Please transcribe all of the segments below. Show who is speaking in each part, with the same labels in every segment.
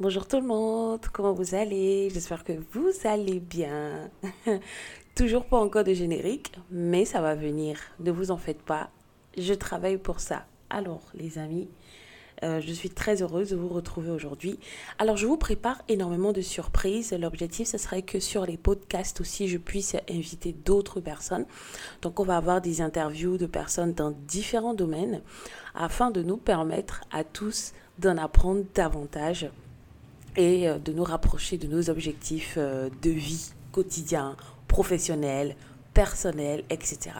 Speaker 1: Bonjour tout le monde, comment vous allez? J'espère que vous allez bien. Toujours pas encore de générique, mais ça va venir. Ne vous en faites pas, je travaille pour ça. Alors les amis, euh, je suis très heureuse de vous retrouver aujourd'hui. Alors, je vous prépare énormément de surprises. L'objectif, ce serait que sur les podcasts aussi, je puisse inviter d'autres personnes. Donc, on va avoir des interviews de personnes dans différents domaines afin de nous permettre à tous d'en apprendre davantage et euh, de nous rapprocher de nos objectifs euh, de vie quotidien, professionnel, personnel, etc.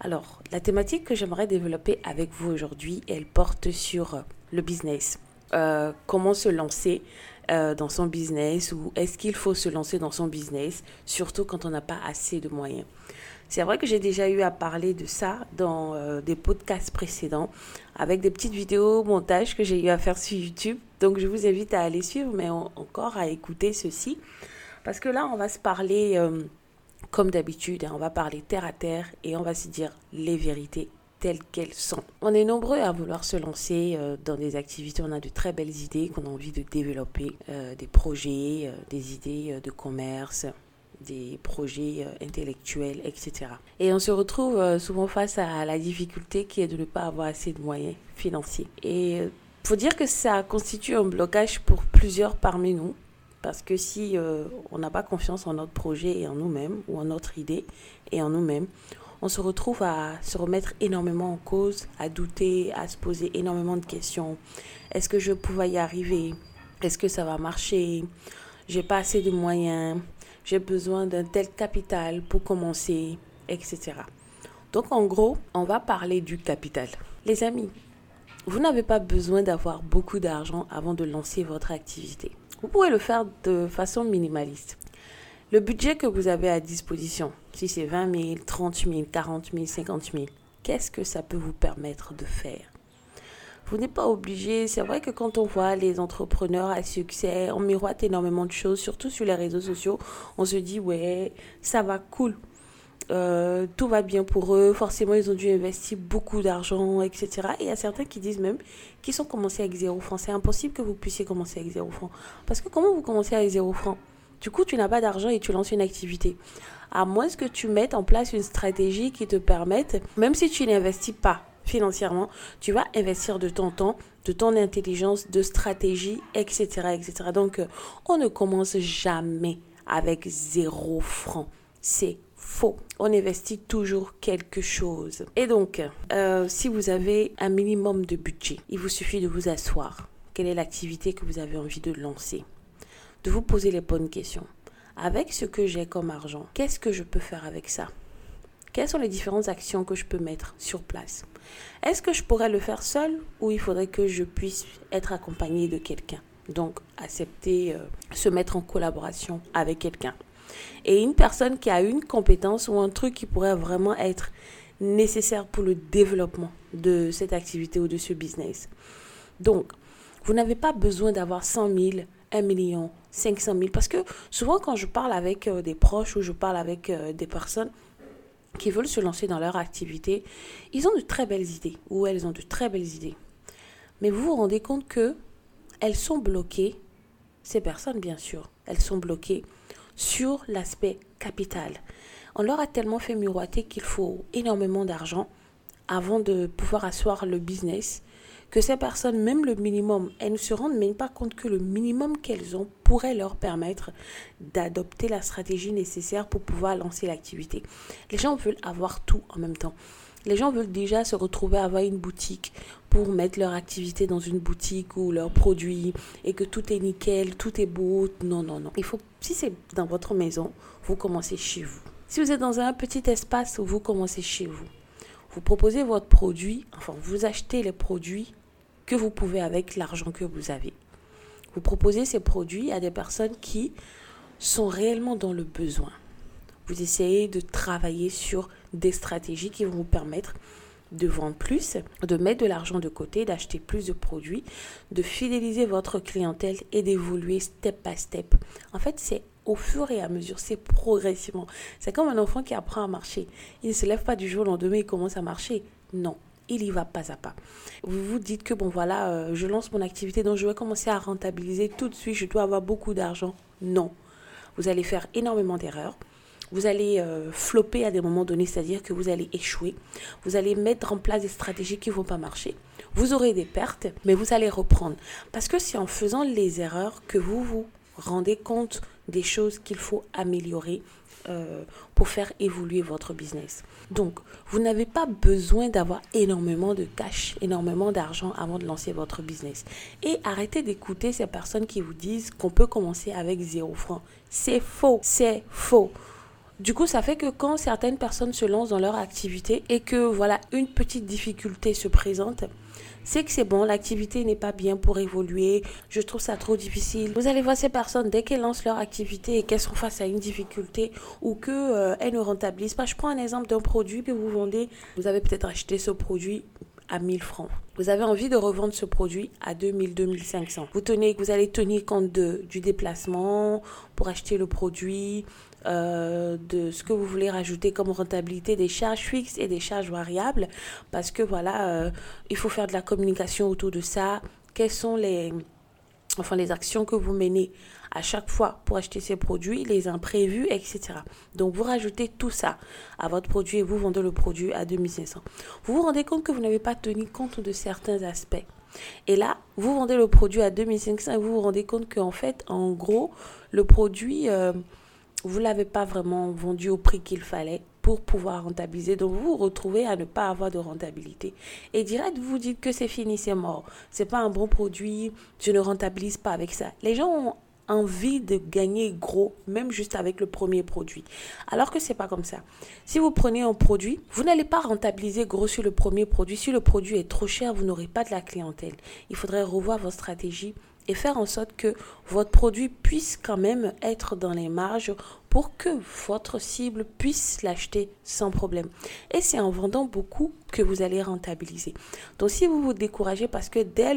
Speaker 1: Alors, la thématique que j'aimerais développer avec vous aujourd'hui, elle porte sur le business. Euh, comment se lancer dans son business ou est-ce qu'il faut se lancer dans son business, surtout quand on n'a pas assez de moyens? C'est vrai que j'ai déjà eu à parler de ça dans euh, des podcasts précédents avec des petites vidéos montage que j'ai eu à faire sur YouTube. Donc je vous invite à aller suivre, mais encore à écouter ceci. Parce que là, on va se parler euh, comme d'habitude, hein. on va parler terre à terre et on va se dire les vérités telles qu'elles sont. On est nombreux à vouloir se lancer euh, dans des activités, on a de très belles idées qu'on a envie de développer, des projets, des idées de commerce, des projets euh, intellectuels, etc. Et on se retrouve euh, souvent face à la difficulté qui est de ne pas avoir assez de moyens financiers. Et euh, faut dire que ça constitue un blocage pour plusieurs parmi nous. Parce que si on n'a pas confiance en notre projet et en nous-mêmes, ou en notre idée et en nous-mêmes, on se retrouve à se remettre énormément en cause, à douter, à se poser énormément de questions. Est-ce que je pourrais y arriver? Est-ce que ça va marcher? J'ai pas assez de moyens j'ai besoin d'un tel capital pour commencer, etc. Donc en gros, on va parler du capital. Les amis, vous n'avez pas besoin d'avoir beaucoup d'argent avant de lancer votre activité. Vous pouvez le faire de façon minimaliste. Le budget que vous avez à disposition, si c'est 20 000, 30 000, 40 000, 50 000, qu'est-ce que ça peut vous permettre de faire? Vous n'êtes pas obligé. C'est vrai que quand on voit les entrepreneurs à succès, on miroite énormément de choses, surtout sur les réseaux sociaux. On se dit, ouais, ça va cool. Euh, tout va bien pour eux. Forcément, ils ont dû investir beaucoup d'argent, etc. Et il y a certains qui disent même qu'ils sont commencés avec zéro franc. C'est impossible que vous puissiez commencer avec zéro franc. Parce que comment vous commencez avec zéro franc? Du coup, tu n'as pas d'argent et tu lances une activité. À moins que tu mettes en place une stratégie qui te permette, même si tu n'investis pas, financièrement, tu vas investir de ton temps, de ton intelligence, de stratégie, etc. etc. Donc, on ne commence jamais avec zéro franc. C'est faux. On investit toujours quelque chose. Et donc, euh, si vous avez un minimum de budget, il vous suffit de vous asseoir. Quelle est l'activité que vous avez envie de lancer? De vous poser les bonnes questions. Avec ce que j'ai comme argent, qu'est-ce que je peux faire avec ça? Quelles sont les différentes actions que je peux mettre sur place? Est-ce que je pourrais le faire seul ou il faudrait que je puisse être accompagné de quelqu'un? Donc, accepter, euh, se mettre en collaboration avec quelqu'un. Et une personne qui a une compétence ou un truc qui pourrait vraiment être nécessaire pour le développement de cette activité ou de ce business. Donc, vous n'avez pas besoin d'avoir 100 000, 1 million, 500 000. Parce que souvent, quand je parle avec euh, des proches ou je parle avec euh, des personnes, qui veulent se lancer dans leur activité, ils ont de très belles idées, ou elles ont de très belles idées. Mais vous vous rendez compte que elles sont bloquées, ces personnes bien sûr, elles sont bloquées sur l'aspect capital. On leur a tellement fait miroiter qu'il faut énormément d'argent avant de pouvoir asseoir le business que ces personnes, même le minimum, elles ne se rendent même pas compte que le minimum qu'elles ont pourrait leur permettre d'adopter la stratégie nécessaire pour pouvoir lancer l'activité. Les gens veulent avoir tout en même temps. Les gens veulent déjà se retrouver à avoir une boutique pour mettre leur activité dans une boutique ou leurs produits et que tout est nickel, tout est beau. Non, non, non. Il faut, si c'est dans votre maison, vous commencez chez vous. Si vous êtes dans un petit espace, vous commencez chez vous. Vous proposez votre produit, enfin, vous achetez les produits que vous pouvez avec l'argent que vous avez. Vous proposez ces produits à des personnes qui sont réellement dans le besoin. Vous essayez de travailler sur des stratégies qui vont vous permettre de vendre plus, de mettre de l'argent de côté, d'acheter plus de produits, de fidéliser votre clientèle et d'évoluer step by step. En fait, c'est au fur et à mesure, c'est progressivement. C'est comme un enfant qui apprend à marcher. Il ne se lève pas du jour au lendemain et commence à marcher. Non, il y va pas à pas. Vous vous dites que bon voilà, euh, je lance mon activité, donc je vais commencer à rentabiliser tout de suite, je dois avoir beaucoup d'argent. Non, vous allez faire énormément d'erreurs. Vous allez euh, flopper à des moments donnés, c'est-à-dire que vous allez échouer. Vous allez mettre en place des stratégies qui ne vont pas marcher. Vous aurez des pertes, mais vous allez reprendre. Parce que c'est en faisant les erreurs que vous vous rendez compte des choses qu'il faut améliorer euh, pour faire évoluer votre business. Donc, vous n'avez pas besoin d'avoir énormément de cash, énormément d'argent avant de lancer votre business. Et arrêtez d'écouter ces personnes qui vous disent qu'on peut commencer avec zéro franc. C'est faux, c'est faux. Du coup, ça fait que quand certaines personnes se lancent dans leur activité et que voilà, une petite difficulté se présente, c'est que c'est bon, l'activité n'est pas bien pour évoluer, je trouve ça trop difficile. Vous allez voir ces personnes, dès qu'elles lancent leur activité et qu'elles sont face à une difficulté ou qu'elles euh, ne rentabilisent pas, je prends un exemple d'un produit que vous vendez, vous avez peut-être acheté ce produit à 1000 francs. Vous avez envie de revendre ce produit à 2000, 2500. Vous tenez, vous allez tenir compte de, du déplacement pour acheter le produit, euh, de ce que vous voulez rajouter comme rentabilité des charges fixes et des charges variables parce que voilà, euh, il faut faire de la communication autour de ça. Quelles sont les, enfin, les actions que vous menez à chaque fois pour acheter ces produits, les imprévus, etc. Donc vous rajoutez tout ça à votre produit et vous vendez le produit à 2500. Vous vous rendez compte que vous n'avez pas tenu compte de certains aspects. Et là, vous vendez le produit à 2500 et vous vous rendez compte qu'en fait, en gros, le produit... Euh, vous ne l'avez pas vraiment vendu au prix qu'il fallait pour pouvoir rentabiliser. Donc vous vous retrouvez à ne pas avoir de rentabilité. Et direct, vous dites que c'est fini, c'est mort. C'est pas un bon produit, je ne rentabilise pas avec ça. Les gens ont envie de gagner gros, même juste avec le premier produit. Alors que c'est pas comme ça. Si vous prenez un produit, vous n'allez pas rentabiliser gros sur le premier produit. Si le produit est trop cher, vous n'aurez pas de la clientèle. Il faudrait revoir votre stratégie et faire en sorte que votre produit puisse quand même être dans les marges pour que votre cible puisse l'acheter sans problème. Et c'est en vendant beaucoup que vous allez rentabiliser. Donc si vous vous découragez parce que dès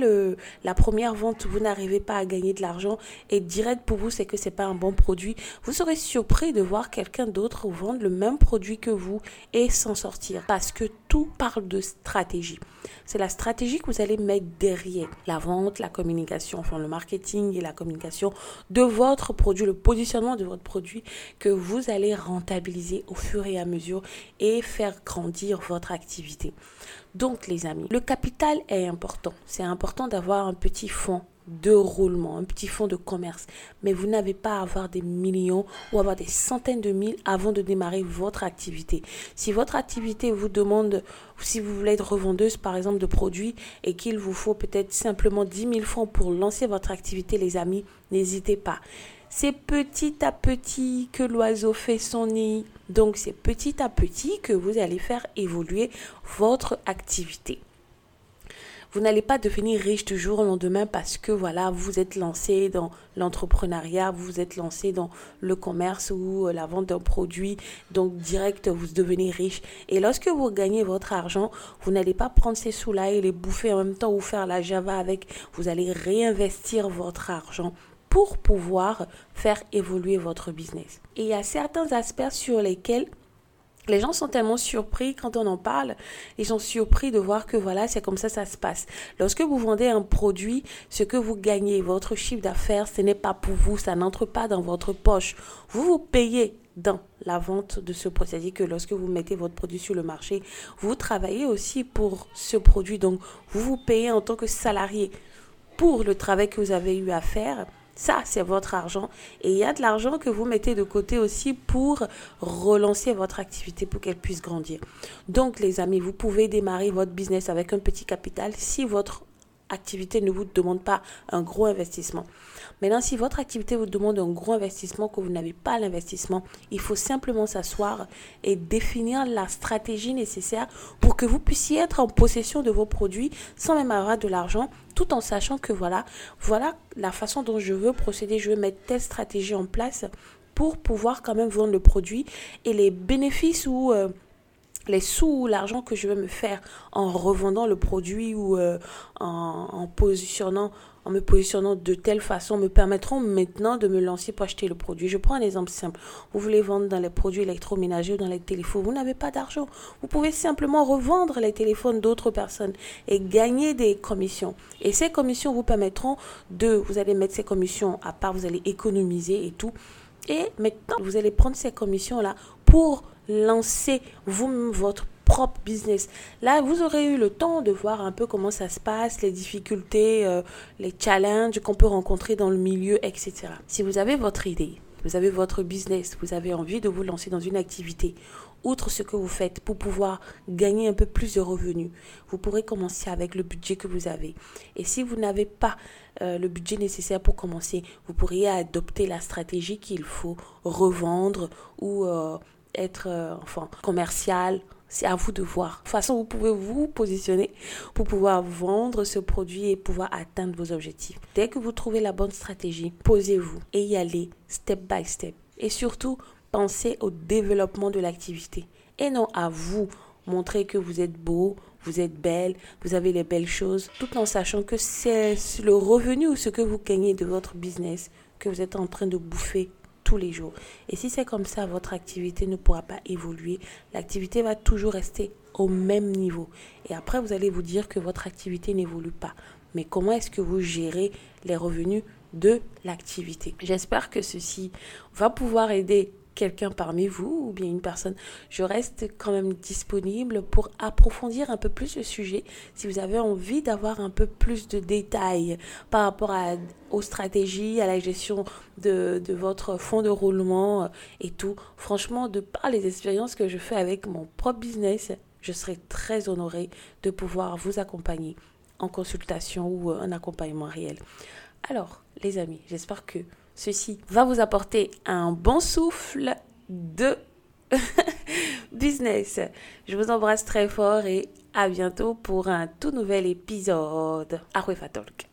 Speaker 1: la première vente, vous n'arrivez pas à gagner de l'argent et direct pour vous, c'est que c'est pas un bon produit, vous serez surpris de voir quelqu'un d'autre vendre le même produit que vous et s'en sortir parce que tout parle de stratégie. C'est la stratégie que vous allez mettre derrière la vente, la communication, enfin le marketing et la communication de votre produit, le positionnement de votre produit que vous allez rentabiliser au fur et à mesure et faire grandir votre activité. Donc les amis, le capital est important. C'est important d'avoir un petit fonds de roulement, un petit fonds de commerce. Mais vous n'avez pas à avoir des millions ou avoir des centaines de mille avant de démarrer votre activité. Si votre activité vous demande, si vous voulez être revendeuse par exemple de produits et qu'il vous faut peut-être simplement 10 000 francs pour lancer votre activité, les amis, n'hésitez pas. C'est petit à petit que l'oiseau fait son nid. Donc c'est petit à petit que vous allez faire évoluer votre activité. Vous n'allez pas devenir riche du jour au lendemain parce que voilà, vous êtes lancé dans l'entrepreneuriat, vous êtes lancé dans le commerce ou la vente d'un produit, donc direct vous devenez riche. Et lorsque vous gagnez votre argent, vous n'allez pas prendre ces sous-là et les bouffer en même temps ou faire la Java avec. Vous allez réinvestir votre argent pour pouvoir faire évoluer votre business. Et il y a certains aspects sur lesquels les gens sont tellement surpris quand on en parle. Ils sont surpris de voir que voilà, c'est comme ça ça se passe. Lorsque vous vendez un produit, ce que vous gagnez, votre chiffre d'affaires, ce n'est pas pour vous, ça n'entre pas dans votre poche. Vous vous payez dans la vente de ce produit. C'est-à-dire que lorsque vous mettez votre produit sur le marché, vous travaillez aussi pour ce produit. Donc, vous vous payez en tant que salarié pour le travail que vous avez eu à faire ça, c'est votre argent. Et il y a de l'argent que vous mettez de côté aussi pour relancer votre activité pour qu'elle puisse grandir. Donc, les amis, vous pouvez démarrer votre business avec un petit capital si votre activité ne vous demande pas un gros investissement. Maintenant, si votre activité vous demande un gros investissement, que vous n'avez pas l'investissement, il faut simplement s'asseoir et définir la stratégie nécessaire pour que vous puissiez être en possession de vos produits sans même avoir de l'argent, tout en sachant que voilà, voilà la façon dont je veux procéder, je veux mettre telle stratégie en place pour pouvoir quand même vendre le produit et les bénéfices ou... Euh, les sous, l'argent que je vais me faire en revendant le produit ou euh, en, en, positionnant, en me positionnant de telle façon me permettront maintenant de me lancer pour acheter le produit. Je prends un exemple simple. Vous voulez vendre dans les produits électroménagers ou dans les téléphones. Vous n'avez pas d'argent. Vous pouvez simplement revendre les téléphones d'autres personnes et gagner des commissions. Et ces commissions vous permettront de, vous allez mettre ces commissions à part, vous allez économiser et tout. Et maintenant, vous allez prendre ces commissions-là pour lancer vous votre propre business. Là, vous aurez eu le temps de voir un peu comment ça se passe, les difficultés, euh, les challenges qu'on peut rencontrer dans le milieu, etc. Si vous avez votre idée, vous avez votre business, vous avez envie de vous lancer dans une activité, outre ce que vous faites pour pouvoir gagner un peu plus de revenus, vous pourrez commencer avec le budget que vous avez. Et si vous n'avez pas euh, le budget nécessaire pour commencer, vous pourriez adopter la stratégie qu'il faut revendre ou euh, être euh, enfin commercial. C'est à vous de voir. De toute façon, vous pouvez vous positionner pour pouvoir vendre ce produit et pouvoir atteindre vos objectifs. Dès que vous trouvez la bonne stratégie, posez-vous et y allez step by step. Et surtout, pensez au développement de l'activité et non à vous montrer que vous êtes beau, vous êtes belle, vous avez les belles choses, tout en sachant que c'est le revenu ou ce que vous gagnez de votre business que vous êtes en train de bouffer les jours. Et si c'est comme ça, votre activité ne pourra pas évoluer. L'activité va toujours rester au même niveau. Et après, vous allez vous dire que votre activité n'évolue pas. Mais comment est-ce que vous gérez les revenus de l'activité? J'espère que ceci va pouvoir aider quelqu'un parmi vous ou bien une personne, je reste quand même disponible pour approfondir un peu plus le sujet si vous avez envie d'avoir un peu plus de détails par rapport aux stratégies, à la gestion de, de votre fonds de roulement et tout. Franchement, de par les expériences que je fais avec mon propre business, je serai très honorée de pouvoir vous accompagner en consultation ou un accompagnement réel. Alors, les amis, j'espère que Ceci va vous apporter un bon souffle de business. Je vous embrasse très fort et à bientôt pour un tout nouvel épisode. Talk.